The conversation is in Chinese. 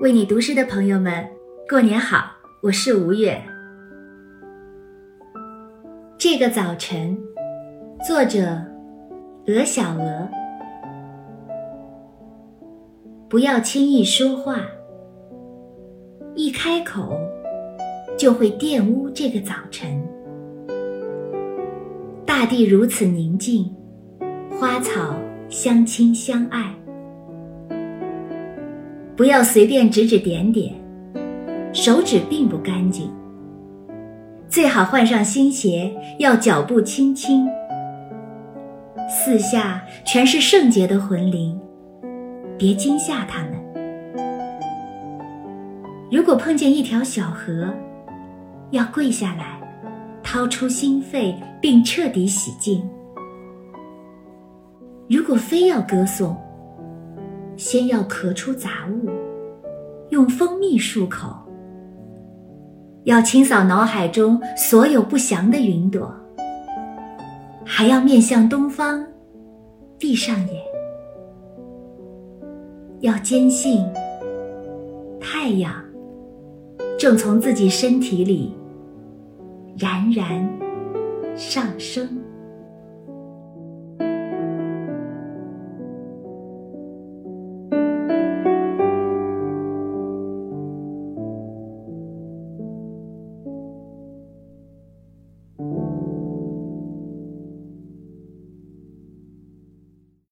为你读诗的朋友们，过年好！我是吴越。这个早晨，作者鹅小鹅。不要轻易说话，一开口就会玷污这个早晨。大地如此宁静，花草相亲相爱。不要随便指指点点，手指并不干净。最好换上新鞋，要脚步轻轻。四下全是圣洁的魂灵，别惊吓他们。如果碰见一条小河，要跪下来，掏出心肺，并彻底洗净。如果非要歌颂，先要咳出杂物，用蜂蜜漱口。要清扫脑海中所有不祥的云朵，还要面向东方，闭上眼。要坚信，太阳正从自己身体里冉冉上升。